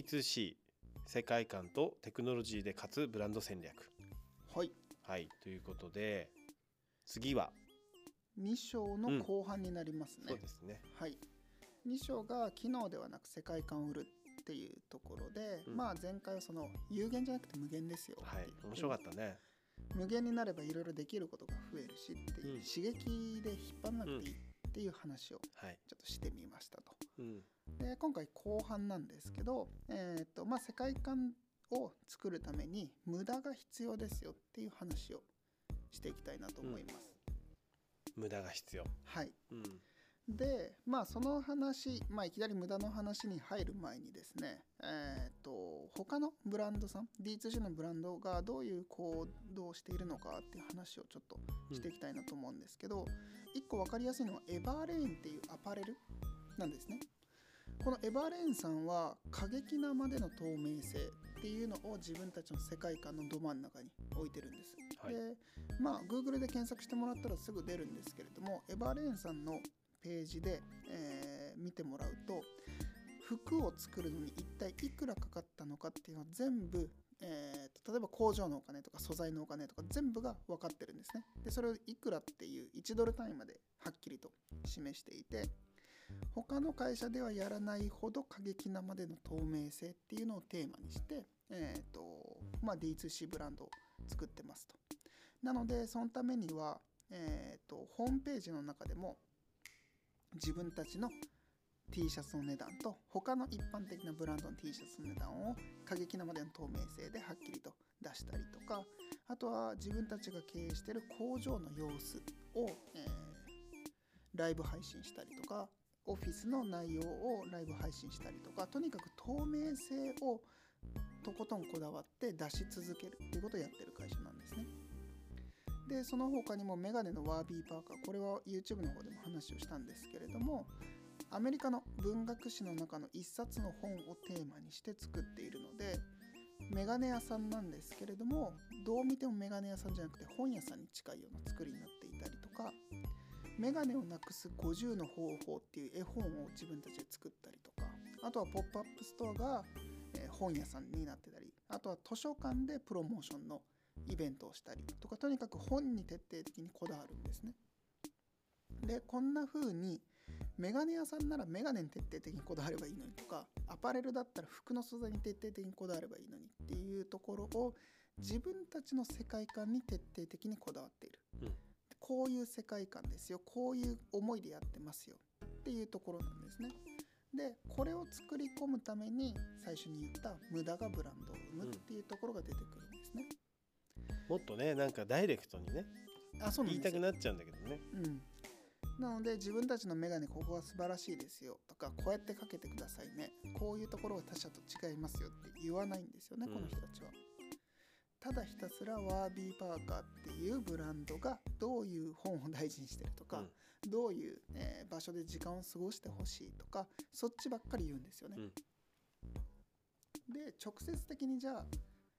D2C 世界観とテクノロジーで勝つブランド戦略。はい。はいということで次は、2章の後半になりますね、そうですね。はい。2章が機能ではなく世界観を売るっていうところで、うん。まあ前回はその有限じゃなくて無限ですよはい面白かったね。無限になればいろいろできることが増えるしっていう、うん。刺激で引っ張んなくていいっていう話をはい、ちょっとしてみましたと。うん、で今回後半なんですけど、えーとまあ、世界観を作るために無駄が必要ですよっていう話をしていきたいなと思います。無駄が必要。はい、うん。でまあその話、まあ、いきなり無駄の話に入る前にですねえっ、と他のブランドさん D2C のブランドがどういう行動をしているのかっていう話をちょっとしていきたいなと思うんですけど、一個分かりやすいのはエバーレーンっていうアパレルなんですね。このエバーレーンさんは過激なまでの透明性っていうのを自分たちの世界観のど真ん中に置いてるんです。はいでまあ Google で検索してもらったらすぐ出るんですけれどもエバーレーンさんのページで、えー見てもらうと服を作るのに一体いくらかかったのかっていうのを全部、えーと例えば工場のお金とか素材のお金とか全部が分かってるんですね。でそれをいくらっていう1ドル単位まではっきりと示していて他の会社ではやらないほど過激なまでの透明性っていうのをテーマにして、えーとまあ、D2C ブランドを作ってますと。なのでそのためには、えー、とホームページの中でも自分たちの T シャツの値段と他の一般的なブランドの T シャツの値段を過激なまでの透明性ではっきりと出したりとかあとは自分たちが経営している工場の様子を、えーライブ配信したりとかオフィスの内容をライブ配信したりとかとにかく透明性をとことんこだわって出し続けるっていうことをやってる会社なんですね。でその他にもメガネのワービーパーカーこれは YouTube の方でも話をしたんですけれどもアメリカの文学史の中の一冊の本をテーマにして作っているのでメガネ屋さんなんですけれどもどう見てもメガネ屋さんじゃなくて本屋さんに近いような作りになっていたりとかメガネをなくす50の方法っていう絵本を自分たちで作ったりとかあとはポップアップストアが、本屋さんになってたりあとは図書館でプロモーションのイベントをしたりとかとにかく本に徹底的にこだわるんですね。でこんな風にメガネ屋さんならメガネに徹底的にこだわればいいのにとかアパレルだったら服の素材に徹底的にこだわればいいのにっていうところを自分たちの世界観に徹底的にこだわっている、うんこういう世界観ですよ。こういう思いでやってますよ。っていうところなんですね。でこれを作り込むために最初に言った無駄がブランドを生むっていうところが出てくるんですね、もっとねなんかダイレクトにねあそう言いたくなっちゃうんだけどね。うん、なので自分たちのメガネここが素晴らしいですよ。とかこうやってかけてくださいね。こういうところが他社と違いますよって言わないんですよね、うん。この人たちは。ただひたすらワービーパーカーっていうブランドがどういう本を大事にしてるとか、どういう、えー場所で時間を過ごしてほしいとかそっちばっかり言うんですよね。うん。で直接的にじゃあ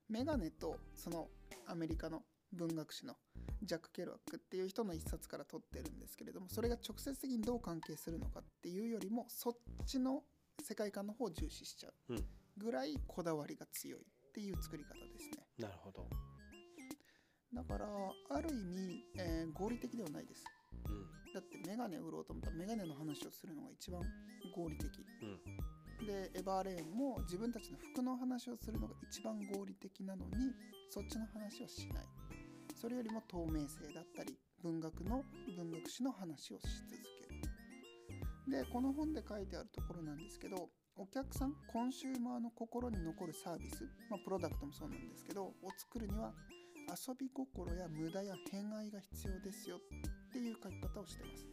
メガネとそのアメリカの文学史のジャック・ケルワックっていう人の一冊から取ってるんですけれどもそれが直接的にどう関係するのかっていうよりもそっちの世界観の方を重視しちゃううん。ぐらいこだわりが強いっていう作り方ですね。なるほど、だからある意味、えー合理的ではないです。うん。だってメガネを売ろうと思ったらメガネの話をするのが一番合理的。うん、でエバーレーンも自分たちの服の話をするのが一番合理的なのにそっちの話はしない。それよりも透明性だったり文学の文学史の話をし続ける。でこの本で書いてあるところなんですけどお客さんコンシューマーの心に残るサービス、まあ、プロダクトもそうなんですけどを作るには遊び心や無駄や偏愛が必要ですよっていう書き方をしてます。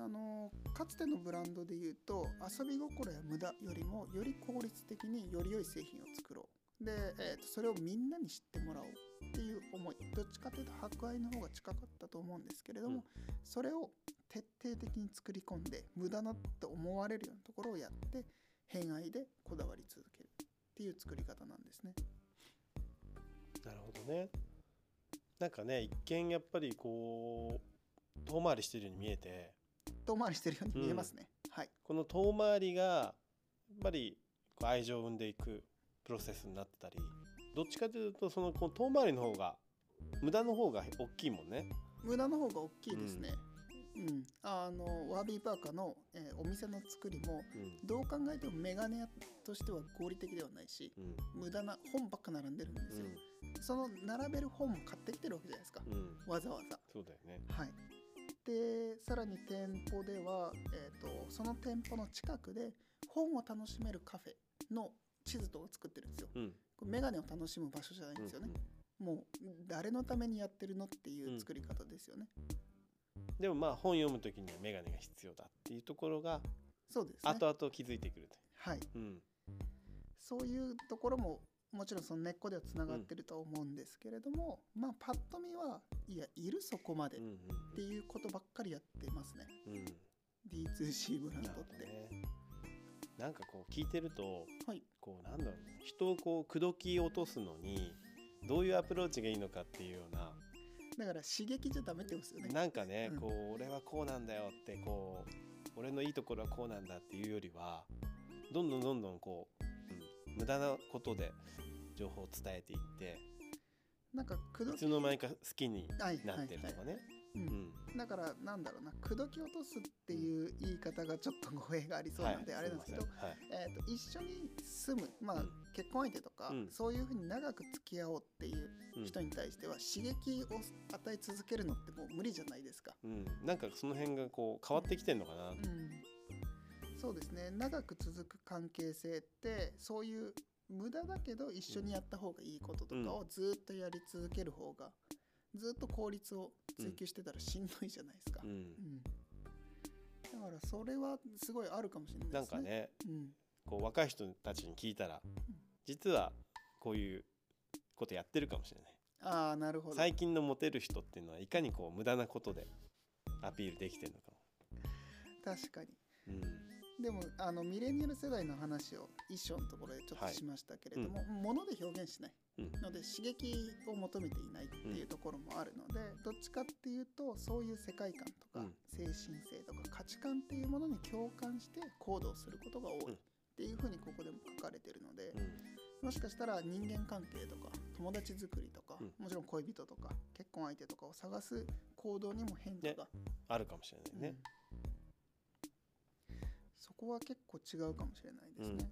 あのかつてのブランドで言うと遊び心や無駄よりもより効率的により良い製品を作ろう。で、えーとそれをみんなに知ってもらおうっていう思い。どっちかというと博愛の方が近かったと思うんですけれども、うん。それを徹底的に作り込んで無駄だって思われるようなところをやって偏愛でこだわり続けるっていう作り方なんですね。なるほどねなんかね一見やっぱりこう遠回りしてるように見えて遠回りしてるように見えますね。はい。この遠回りがやっぱり愛情を生んでいくプロセスになってたりどっちかというとそのこう遠回りの方が無駄の方が大きいもんね。無駄の方が大きいですね。うん、あのワービーパーカーの、えーお店の作りもうん。どう考えてもメガネ屋としては合理的ではないしうん。無駄な本ばっか並んでるんですよ、その並べる本も買ってきてるわけじゃないですか。うん。うんわざわざ。そうだよね。はい。でさらに店舗では、えー、とその店舗の近くで本を楽しめるカフェの地図とか作ってるんですよ。うん。これメガネを楽しむ場所じゃないんですよね、もう誰のためにやってるのっていう作り方ですよね、でもまあ本読む時には眼鏡が必要だっていうところがそうですね。後々気づいてくると。はい。うん。そういうところももちろんその根っこではつながってるとは思うんですけれども、まあパッと見はいやいるそこまでっうんていうことばっかりやってますね。うん。うん D2C ブランドって、どね。なんかこう聞いてるとはい。こうなんだろうな人をこう口説き落とすのにどういうアプローチがいいのかっていうようなだから刺激じゃダメってことですよね。なんかね、うん。こう俺はこうなんだよってこう俺のいいところはこうなんだっていうよりはどんどんどんどんこう、うん、無駄なことで情報を伝えていってなんかいつの間にか好きにはいなってるとかね。ううん。ん。だからなんだろうな口説き落とすっていう言い方がちょっと語弊がありそうなんであれなんですけど、はい。えー、と一緒に住む、まあうん。結婚相手とか、うん。そういうふうに長く付き合おうっていううん人に対しては刺激を与え続けるのってもう無理じゃないですか。うん、なんかその辺がこう変わってきてんのかな、うん、そうですね。長く続く関係性ってそういう無駄だけど一緒にやった方がいいこととかをずっとやり続ける方がずっと効率を追求してたらしんどいじゃないですか。うんうんだからそれはすごいあるかもしれないですね。なんかねうんこう若い人たちに聞いたら実はこういうことやってるかもしれないああなるほど。最近のモテる人っていうのはいかにこう無駄なことでアピールできてるのか確かに。も、うん、でもあのミレニアル世代の話を一章のところでちょっとしましたけれども、物で表現しないうん。ので刺激を求めていないっていうところもあるので、どっちかっていうとそういう世界観とか、うん。精神性とか価値観っていうものに共感して行動することが多うん。いっていうふうにここでも書かれてるので、うん。もしかしたら人間関係とか友達作りとか、うん。もちろん恋人とか結婚相手とかを探す行動にも変化が、あるかもしれないね、うんそこは結構違うかもしれないですね。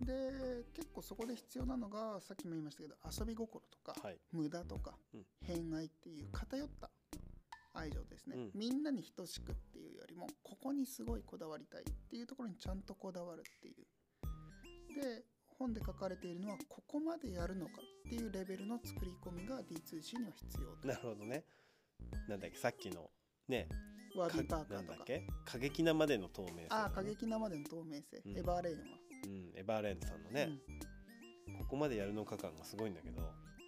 で結構そこで必要なのがさっきも言いましたけど遊び心とか、はい。無駄とか、うん。偏愛っていう偏った愛情ですね、うん。みんなに等しくっていうよりもここにすごいこだわりたいっていうところにちゃんとこだわるっていう。で本で書かれているのはここまでやるのかっていうレベルの作り込みが D2C には必要と。なるほどね。なんだっけさっきのねワービーパーか。なんだっカーとかけ？過激なまでの透明性、ああ過激なまでの透明性、うん。エバーレーンは、うん、エバーレンドさんのね、ここまでやるのか感がすごいんだけど。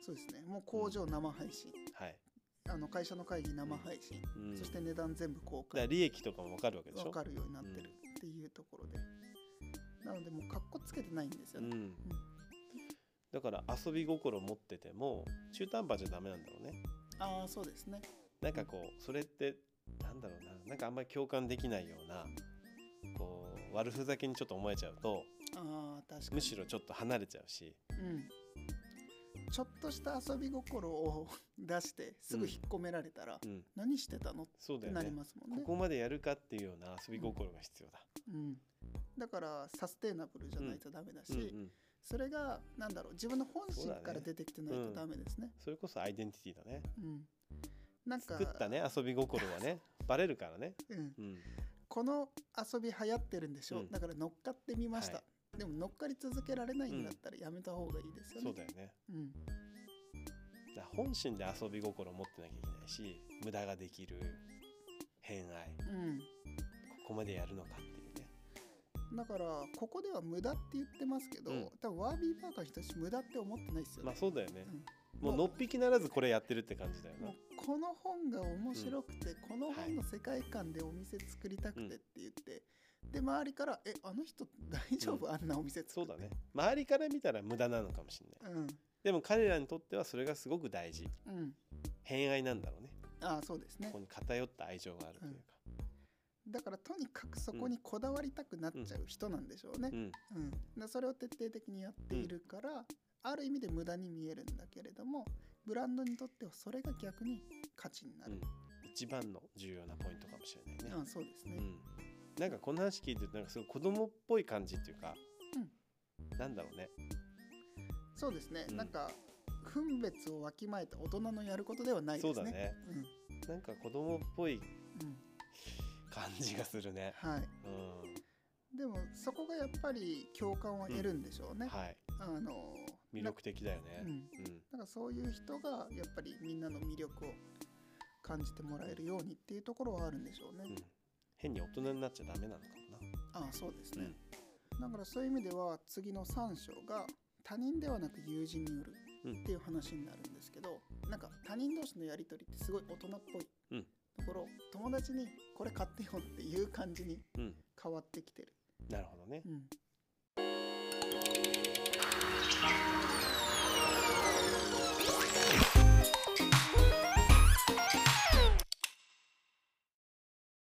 そうですね。もう工場生配信、はい、あの会社の会議生配信、うん、そして値段全部公開利益とかも分かるわけでしょ？分かるようになってるっていうところで、なのでもうかっこつけてないんですよね、うん、だから遊び心持ってても中途半端じゃダメなんだろうね。ああそうですね。なんかこうそれってなんだろうな。なんかあんまり共感できないようなこう悪ふざけにちょっと思えちゃうとああ確かに。むしろちょっと離れちゃうし。うん。ちょっとした遊び心を出してすぐ引っ込められたら、うん。何してたの？ってなりますもんね。ここまでやるかっていうような遊び心が必要だ、うん、だからサステイナブルじゃないとダメだし、うんうん、それがなんだろう自分の本心から出てきてないとダメですね。それこそアイデンティティだね。うんなんか作ったね遊び心はね。バレるからね、うん、うん、この遊び流行ってるんでしょ、うん。だから乗っかってみました、はでも乗っかり続けられないんだったらやめた方がいいですよね、そうだよね。うん。だ本心で遊び心を持ってなきゃいけないし無駄ができる偏愛。うん、ここまでやるのかっていうね。だからここでは無駄って言ってますけど、うん。多分ワービーパーカーの人たち無駄って思ってないですよね、まあそうだよね、うんもうのっぴきならずこれやってるって感じだよもねうこの本が面白くて、この本の世界観でお店作りたくてって言って、で周りから「えあの人大丈夫、あんなお店作って。そうだね。周りから見たら無駄なのかもしれない。うん。でも彼らにとってはそれがすごく大事。うん。偏愛なんだろうね。ああそうですね。ここに偏った愛情があるというか、だからとにかくそこにこだわりたくなっちゃう人なんでしょうね。う。ん。うん。でそれを徹底的にやっているから、ある意味で無駄に見えるんだけれどもブランドにとってはそれが逆に価値になる。うん一番の重要なポイントかもしれないね。あそうですね。うん、なんかこの話聞いてなんかすごい子供っぽい感じっていうか、なんだろうね。そうですね、うんなんか分別をわきまえた大人のやることではないですね。そうだね。なんか子供っぽいうんうん感じがするね。はい、うでもそこがやっぱり共感を得るんでしょうね。ん、はい。あの魅力的だよね。うんうん、だからそういう人がやっぱりみんなの魅力を感じてもらえるようにっていうところはあるんでしょうね。うん。変に大人になっちゃダメなのかもああそうですな。ね、だからそういう意味では次の3章が他人ではなく友人によるうんっていう話になるんですけど、なんか他人同士のやり取りってすごい大人っぽいうんところ、友達にこれ買ってよっていう感じにうん。うん。変わってきてる、なるほどね。うん、